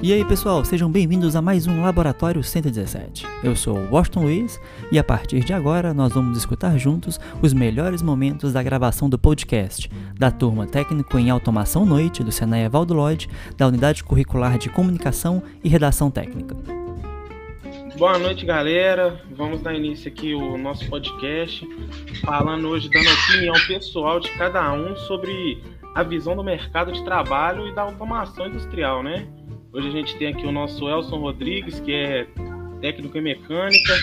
E aí pessoal, sejam bem-vindos a mais um Laboratório 117. Eu sou o Washington Luiz e a partir de agora nós vamos escutar juntos os melhores momentos da gravação do podcast da turma Técnico em Automação Noite do Senai Evaldo Lloyd, da Unidade Curricular de Comunicação e Redação Técnica. Boa noite, galera. Vamos dar início aqui o nosso podcast, falando hoje dando opinião pessoal de cada um sobre a visão do mercado de trabalho e da automação industrial, né? Hoje a gente tem aqui o nosso Elson Rodrigues, que é técnico em mecânica.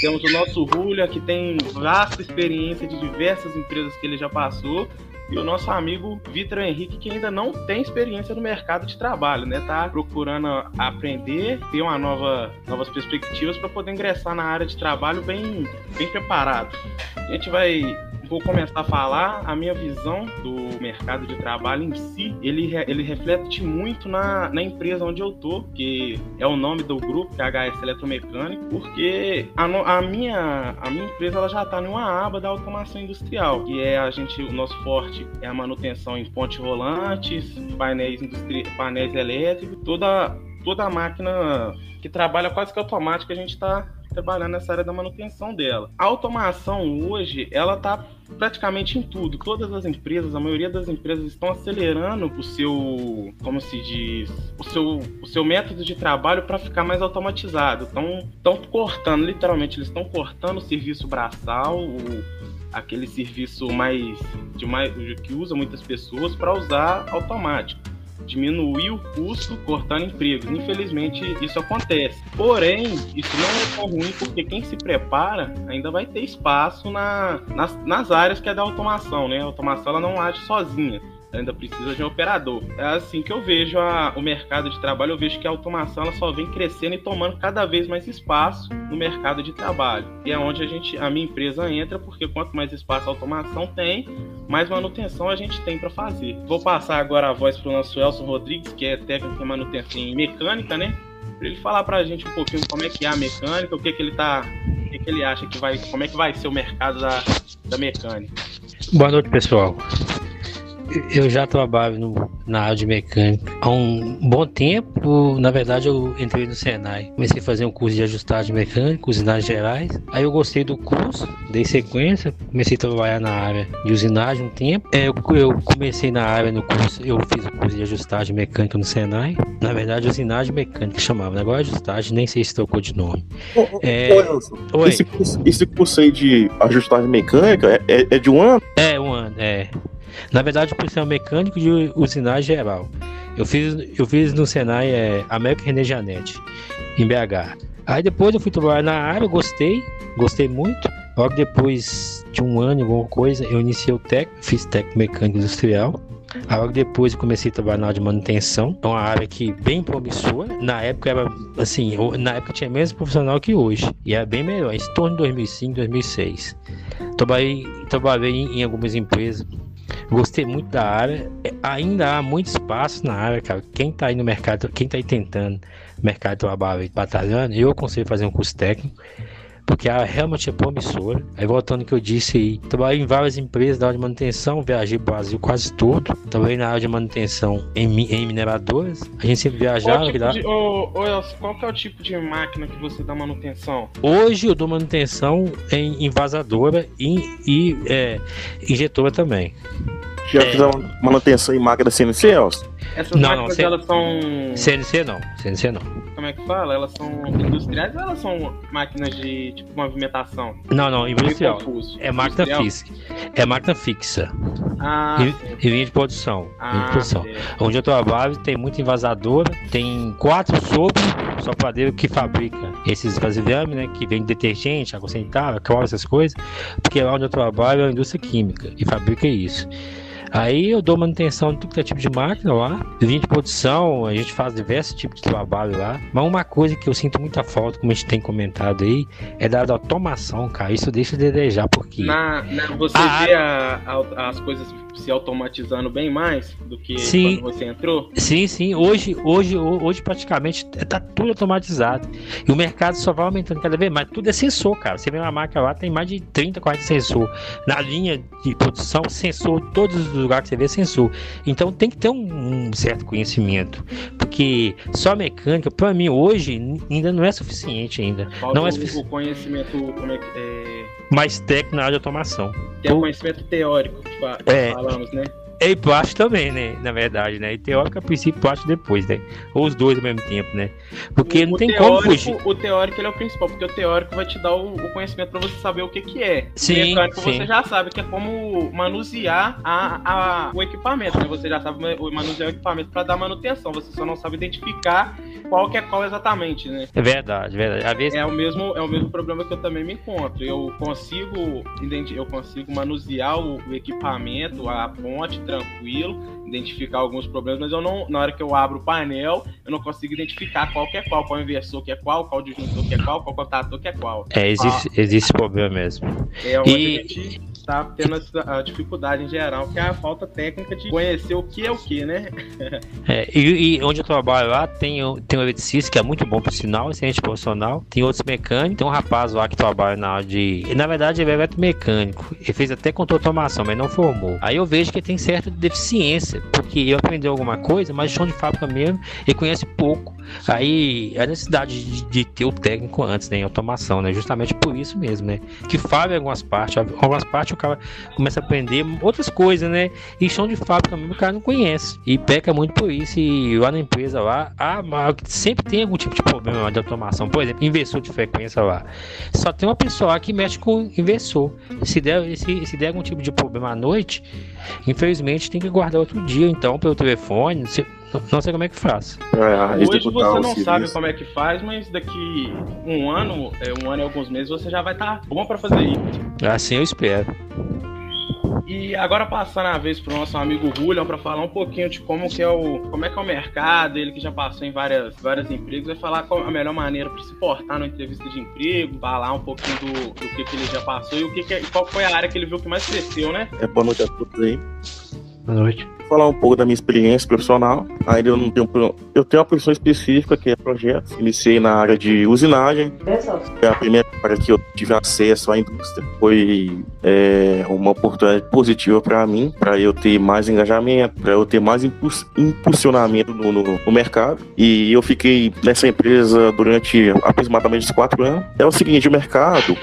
Temos o nosso Julia, que tem vasta experiência de diversas empresas que ele já passou. E o nosso amigo Vitor Henrique, que ainda não tem experiência no mercado de trabalho, né? Tá procurando aprender, ter uma nova, novas perspectivas para poder ingressar na área de trabalho bem, bem preparado. A gente vai vou começar a falar a minha visão do mercado de trabalho em si. Ele, ele reflete muito na, na empresa onde eu tô, que é o nome do grupo, que é HS Eletromecânico, porque a, a, minha, a minha empresa ela já está numa aba da automação industrial, que é a gente, o nosso forte é a manutenção em pontes rolantes, painéis, industri, painéis elétricos, toda, toda a máquina que trabalha quase que automática, a gente está trabalhando nessa área da manutenção dela. A automação hoje, ela está praticamente em tudo. Todas as empresas, a maioria das empresas estão acelerando o seu, como se diz, o seu, o seu método de trabalho para ficar mais automatizado. Estão estão cortando, literalmente, eles estão cortando o serviço braçal, o, aquele serviço mais de mais que usa muitas pessoas para usar automático diminuir o custo cortando empregos. Infelizmente, isso acontece. Porém, isso não é tão ruim porque quem se prepara ainda vai ter espaço na, nas, nas áreas que é da automação, né? A automação ela não age sozinha ainda precisa de um operador. É assim que eu vejo a, o mercado de trabalho, eu vejo que a automação ela só vem crescendo e tomando cada vez mais espaço no mercado de trabalho. E é onde a gente, a minha empresa entra, porque quanto mais espaço a automação tem, mais manutenção a gente tem para fazer. Vou passar agora a voz para o nosso Elson Rodrigues, que é técnico em manutenção em mecânica, né? Para ele falar para a gente um pouquinho como é que é a mecânica, o que, que ele tá, o que, que ele acha que vai, como é que vai ser o mercado da, da mecânica. Boa noite, pessoal eu já trabalho no, na área de mecânica há um bom tempo. Na verdade, eu entrei no Senai. Comecei a fazer um curso de ajustagem mecânica, usinagem gerais. Aí eu gostei do curso, dei sequência, comecei a trabalhar na área de usinagem um tempo. É, eu, eu comecei na área no curso, eu fiz o curso de ajustagem mecânica no Senai. Na verdade, usinagem mecânica chamava. Agora ajustagem, nem sei se trocou de nome. Ô, é... Ô, esse, curso, esse curso aí de ajustagem mecânica é, é, é de um ano? É, um ano, é. Na verdade, por ser um mecânico de usinagem geral. Eu fiz, eu fiz no Senai é, América René Janete, em BH. Aí depois eu fui trabalhar na área, gostei, gostei muito. Logo depois de um ano, alguma coisa, eu iniciei o técnico, fiz técnico mecânico industrial. Aí logo depois eu comecei a trabalhar na área de manutenção, é uma área que bem promissora. Na época era assim, na época tinha menos profissional que hoje, e era bem melhor, em torno de 2005, 2006. Trabalhei, trabalhei em algumas empresas Gostei muito da área. Ainda há muito espaço na área, cara. Quem tá aí no mercado, quem tá aí tentando mercado de trabalho batalhando, eu aconselho fazer um curso técnico porque a realmente é promissora. Aí voltando ao que eu disse aí, trabalhei em várias empresas da área de manutenção, viajei pro Brasil quase todo, trabalhei na área de manutenção em, em mineradoras, a gente sempre viajava. Qual, tipo de, ô, ô Elcio, qual que é o tipo de máquina que você dá manutenção? Hoje eu dou manutenção em envasadora e, e é, injetora também. Já é. fiz manutenção em máquina CNC, Elcio? Essas não, máquinas, não, elas são... CNC não, CNC não como é que fala? Elas são industriais ou elas são máquinas de tipo movimentação? Não, não, industrial. É máquina fixa. É máquina fixa. Ah, e, e linha de produção. Ah, linha de produção. Onde eu trabalho tem muita invasadora, tem quatro sopros só padeiro que fabrica esses vasilhames, né? Que vem detergente, água sanitária, cloro, essas coisas. Porque lá onde eu trabalho é a indústria química e fabrica isso. Aí eu dou manutenção de tudo que é tipo de máquina lá, linha de produção, a gente faz diversos tipos de trabalho lá. Mas uma coisa que eu sinto muita falta, como a gente tem comentado aí, é da automação, cara. Isso deixa de desejar, porque. Na, na, você a... vê a, a, as coisas se automatizando bem mais do que sim, quando você entrou? Sim, sim. Hoje, hoje, hoje praticamente está tudo automatizado. E o mercado só vai aumentando cada vez mais. Tudo é sensor, cara. Você vê uma máquina lá, tem mais de 30, 40 sensor. Na linha de produção, sensor todos os lugares que você vê sensor. Então tem que ter um, um certo conhecimento. Porque só mecânica, para mim, hoje, ainda não é suficiente ainda. Falta não é o conhecimento, como é que é... Mais técnico na área de automação. Que é o conhecimento teórico que, fa é, falamos, né? É, e plástico também, né? Na verdade, né? E teórico a princípio, plástico depois, né? Ou os dois ao mesmo tempo, né? Porque o, não tem teórico, como fugir. O teórico ele é o principal, porque o teórico vai te dar o, o conhecimento para você saber o que que é. Sim, o mecânico sim. você já sabe que é como manusear a, a, o equipamento, né? Você já sabe manusear o equipamento para dar manutenção, você só não sabe identificar qual que é qual exatamente, né? É verdade, verdade. Às vezes... É o mesmo é o mesmo problema que eu também me encontro. Eu consigo eu consigo manusear o, o equipamento, a ponte tranquilo identificar alguns problemas, mas eu não, na hora que eu abro o painel, eu não consigo identificar qual que é qual, qual inversor que é qual, qual disjuntor que é qual, qual contator que é qual. É, existe, ah, existe esse problema mesmo. É e... gente tá tendo a dificuldade em geral, que é a falta técnica de conhecer o que é o que, né? é, e, e, onde eu trabalho lá, tem, tem um eletricista que é muito bom por sinal, excelente profissional, tem outros mecânicos, tem um rapaz lá que trabalha na área de. Na verdade, ele é eletromecânico, ele fez até controle de automação, mas não formou. Aí eu vejo que tem certa deficiência porque eu aprendi alguma coisa, mas chão de fábrica mesmo, ele conhece pouco. Aí a necessidade de, de, ter o técnico antes, né, em automação, né, justamente por isso mesmo, né, que falha algumas partes, algumas partes o cara começa a aprender outras coisas, né, e chão de fábrica mesmo o cara não conhece, e peca muito por isso, e lá na empresa lá, ah, sempre tem algum tipo de problema de automação, por exemplo, inversor de frequência lá, só tem uma pessoa que mexe com inversor, se der, se, se der algum tipo de problema à noite, infelizmente tem que guardar outro dia, então, pelo telefone, se, não sei como é que faz. É, Hoje você não sabe como é que faz, mas daqui um ano, é, um ano e alguns meses, você já vai estar tá bom para fazer isso. Assim eu espero. E agora passando a vez para o nosso amigo Julian para falar um pouquinho de como que é o como é que é o mercado, ele que já passou em várias vários empregos, vai falar qual a melhor maneira para se portar numa entrevista de emprego, falar um pouquinho do, do que, que ele já passou e o que, que qual foi a área que ele viu que mais cresceu, né? É boa noite a todos aí. Boa noite. Vou falar um pouco da minha experiência profissional. Ainda eu não tenho. Eu tenho uma profissão específica que é projetos. Iniciei na área de usinagem. É a primeira área que eu tive acesso à indústria. Foi é, uma oportunidade positiva para mim, para eu ter mais engajamento, para eu ter mais impulsionamento no, no, no, mercado. E eu fiquei nessa empresa durante aproximadamente quatro anos. É o seguinte, o mercado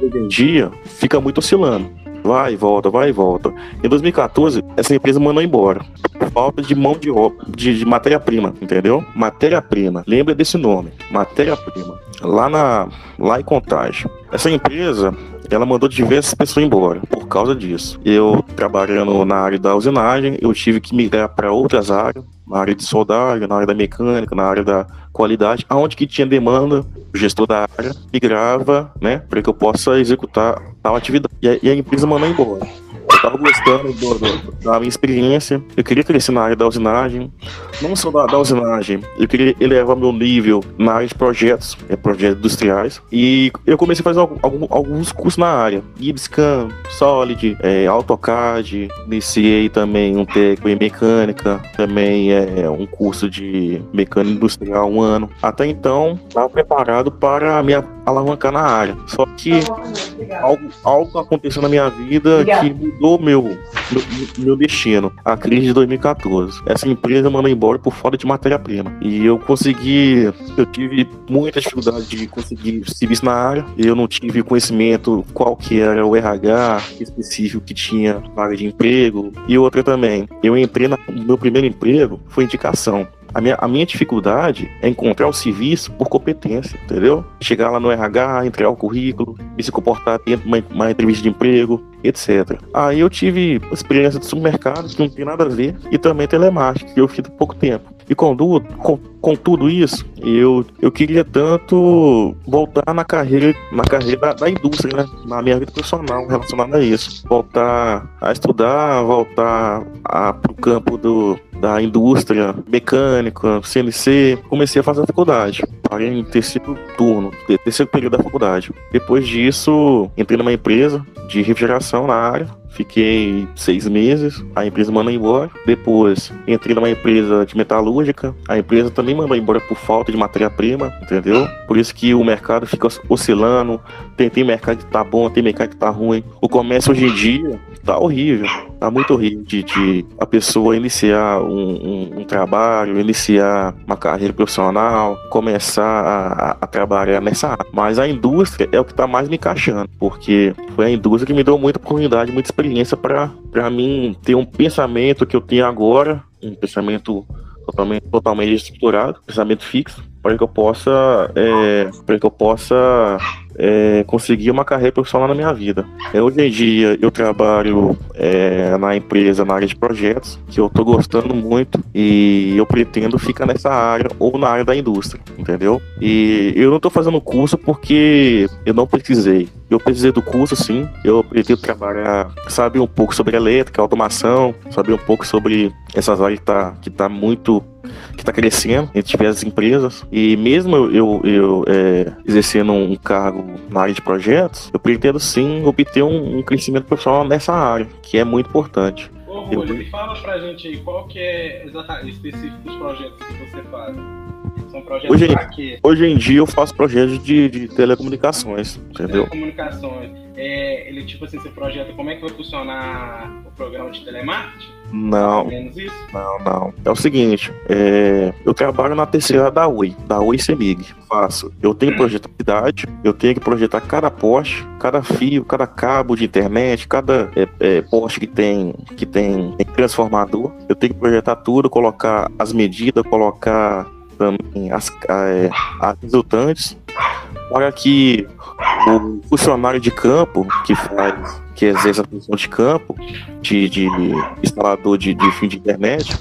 hoje em dia fica muito oscilando vai e volta, vai e volta. Em 2014, essa empresa mandou embora. Por falta de mão de obra, de, de matéria-prima, entendeu? Matéria-prima. Lembra desse nome, matéria-prima. Lá na lá em Contagem. Essa empresa, ela mandou diversas pessoas embora por causa disso. Eu trabalhando na área da usinagem, eu tive que migrar para outras áreas, na área de soldagem, na área da mecânica, na área da qualidade, aonde que tinha demanda, o gestor da área migrava, né, para que eu possa executar tal atividade. E a, e a empresa mandou embora. Tava gostando do, do, da minha experiência. Eu queria crescer na área da usinagem. Não só da, da usinagem, eu queria elevar meu nível na área de projetos, é, projetos industriais. E eu comecei a fazer algum, alguns cursos na área. Gibscan, Solid, é, AutoCAD. Iniciei também um técnico em mecânica. Também é um curso de mecânica industrial um ano. Até então, estava preparado para me alavancar na área. Só que algo, algo aconteceu na minha vida que mudou meu, meu, meu destino. A crise de 2014. Essa empresa mandou embora por falta de matéria-prima. E eu consegui, eu tive muita dificuldade de conseguir serviço na área. Eu não tive conhecimento qual que era o RH específico que tinha vaga de emprego. E outra também, eu entrei no meu primeiro emprego, foi indicação. A minha, a minha dificuldade é encontrar o serviço por competência, entendeu? Chegar lá no RH, entregar o currículo, me se comportar dentro de uma, uma entrevista de emprego, etc. Aí eu tive experiência de supermercado que não tem nada a ver e também telemática, que eu fiz há pouco tempo. E com, com, com, tudo isso, eu, eu queria tanto voltar na carreira, na carreira da, da indústria, né? Na minha vida profissional relacionada a isso. Voltar a estudar, voltar para o campo do, da indústria mecânica, CNC. Comecei a fazer a faculdade. Parei em terceiro turno, terceiro período da faculdade. Depois disso, entrei numa empresa de refrigeração na área fiquei seis meses, a empresa mandou embora. Depois entrei numa empresa de metalúrgica, a empresa também mandou embora por falta de matéria-prima, entendeu? Por isso que o mercado fica oscilando, tem, tem mercado que tá bom, tem mercado que tá ruim. O comércio hoje em dia tá horrível, tá muito horrível de, de a pessoa iniciar um, um, um, trabalho, iniciar uma carreira profissional, começar a, a, trabalhar nessa área. Mas a indústria é o que tá mais me encaixando, porque foi a indústria que me deu muita oportunidade, muita experiência para mim ter um pensamento que eu tenho agora, um pensamento totalmente, totalmente estruturado, pensamento fixo, para que eu possa, é, para que eu possa é, conseguir uma carreira profissional na minha vida. É, hoje em dia eu trabalho é, na empresa, na área de projetos, que eu estou gostando muito e eu pretendo ficar nessa área ou na área da indústria, entendeu? E eu não estou fazendo curso porque eu não precisei. Eu precisei do curso, sim. Eu pretendo trabalhar, saber um pouco sobre elétrica, automação, saber um pouco sobre essas áreas que tá, que tá muito está crescendo entre diversas empresas. E mesmo eu, eu, é, exercendo um cargo na área de projetos, eu pretendo sim obter um, um crescimento profissional nessa área, que é muito importante. Ô, Rúlio, eu... fala pra gente aí qual que é exatamente específico dos projetos que você faz. São projetos hoje, quê? Hoje em dia eu faço projetos de, de telecomunicações, entendeu? Telecomunicações. É, ele, tipo assim, esse projeto, como é que vai funcionar o programa de telemarketing? Não. Não, não. É o seguinte, é, eu trabalho na terceira da Oi, da Oi Semig. Faço. Eu tenho projetabilidade, eu tenho que projetar cada poste, cada fio, cada cabo de internet, cada é, é, poste que tem, que tem, transformador. Eu tenho que projetar tudo, colocar as medidas, colocar também as, é, as resultantes para que o funcionário de campo que faz que exerce a função de campo, de, de instalador de, de fio de internet,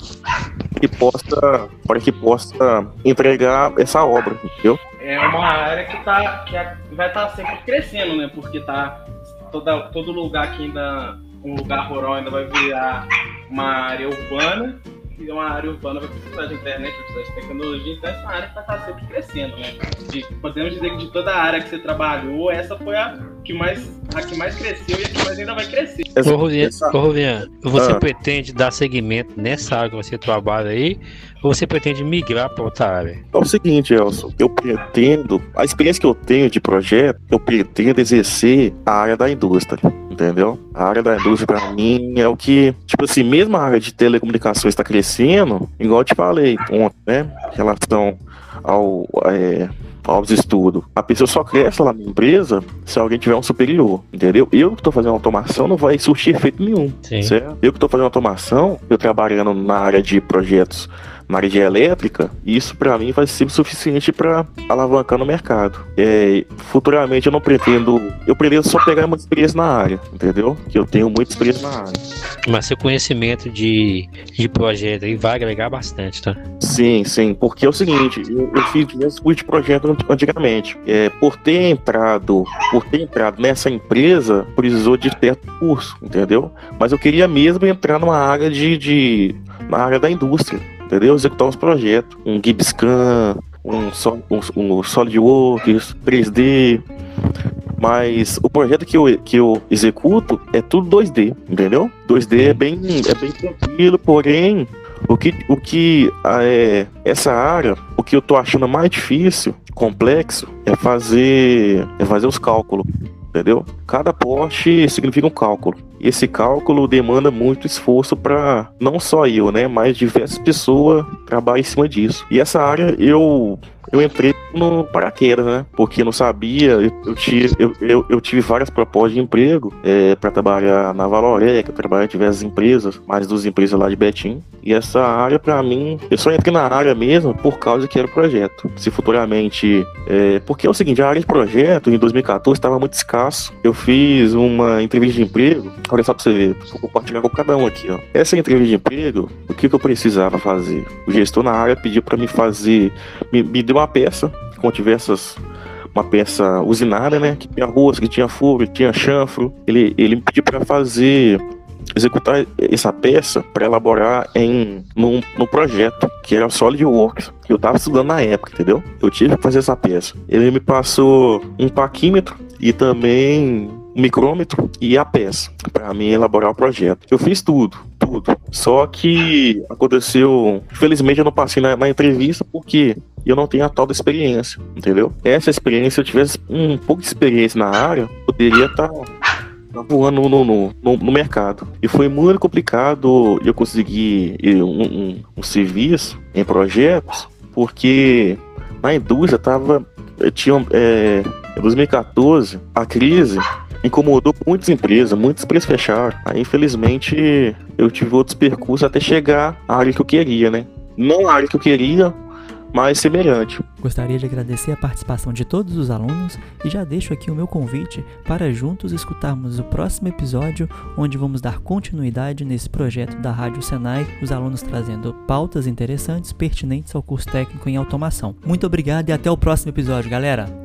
que possa, para que possa entregar essa obra, entendeu? É uma área que, tá, que é, vai estar tá sempre crescendo, né? Porque tá toda, todo lugar que ainda, um lugar rural ainda vai virar uma área urbana que uma área urbana vai precisar de internet, vai precisar de tecnologia, então essa área vai estar sempre crescendo, né? De, podemos dizer que de toda a área que você trabalhou, essa foi a que mais, a que mais cresceu e a que mais ainda vai crescer. Ô, Rovian, você ah. pretende dar seguimento nessa área que você trabalha aí, ou você pretende migrar para outra área? É o seguinte, Elson, eu pretendo, a experiência que eu tenho de projeto, eu pretendo exercer a área da indústria entendeu? A área da indústria para mim é o que, tipo assim, mesmo a área de telecomunicações está crescendo, igual eu te falei ontem, né, em relação ao é, aos estudos. A pessoa só cresce lá na empresa se alguém tiver um superior, entendeu? Eu que estou fazendo automação não vai surtir efeito nenhum, Sim. certo? Eu que estou fazendo automação, eu trabalhando na área de projetos na área de elétrica, isso para mim vai ser suficiente para alavancar no mercado. É, futuramente eu não pretendo, eu pretendo só pegar uma experiência na área, entendeu? Que eu tenho muita experiência na área. Mas seu conhecimento de, de projeto aí vai agregar bastante, tá? Sim, sim, porque é o seguinte, eu, eu fiz diversos cursos de projeto antigamente. É, por ter entrado, por ter entrado nessa empresa, precisou de certo curso, entendeu? Mas eu queria mesmo entrar numa área de, de na área da indústria entendeu? Executar uns projetos, um GibScan, um, um, um SolidWorks, 3D. Mas o projeto que eu, que eu executo é tudo 2D, entendeu? 2D é bem, é bem tranquilo, porém, o que, o que é, essa área, o que eu tô achando mais difícil, complexo, é fazer, é fazer os cálculos entendeu? Cada poste significa um cálculo. Esse cálculo demanda muito esforço para não só eu, né, mas diversas pessoas trabalhar em cima disso. E essa área eu eu entrei no paraquedas, né? Porque não sabia, eu, tive, eu, eu, eu, tive várias propostas de emprego é, para trabalhar na Valorec, trabalhar em diversas empresas, mais duas empresas lá de Betim. E essa área, para mim, eu só entrei na área mesmo por causa que era o projeto. Se futuramente. É, porque é o seguinte, a área de projeto em 2014 estava muito escasso. Eu fiz uma entrevista de emprego, olha só pra você ver, vou compartilhar com cada um aqui, ó. Essa entrevista de emprego, o que, que eu precisava fazer? O gestor na área pediu para me fazer, me, me deu uma peça com diversas uma peça usinada, né? Que tinha rosca, que tinha furo, que tinha chanfro. Ele, ele me pediu para fazer executar essa peça para elaborar em num, num projeto que era SolidWorks eu estava estudando na época, entendeu? Eu tive que fazer essa peça. Ele me passou um paquímetro e também o micrômetro e a peça para mim elaborar o projeto. Eu fiz tudo, tudo. Só que aconteceu, infelizmente eu não passei na, na entrevista porque eu não tenho a tal da experiência, entendeu? Essa experiência, se eu tivesse um pouco de experiência na área, poderia estar tá tá voando no, no, no, no, mercado. E foi muito complicado eu conseguir um, um, um serviço em projetos, porque na indústria tava. Tinha, é, em 2014, a crise incomodou muitas empresas, muitas empresas fecharam. Aí, infelizmente, eu tive outros percursos até chegar à área que eu queria, né? Não a área que eu queria, mais semelhante. Gostaria de agradecer a participação de todos os alunos e já deixo aqui o meu convite para juntos escutarmos o próximo episódio, onde vamos dar continuidade nesse projeto da Rádio Senai, os alunos trazendo pautas interessantes pertinentes ao curso técnico em automação. Muito obrigado e até o próximo episódio, galera!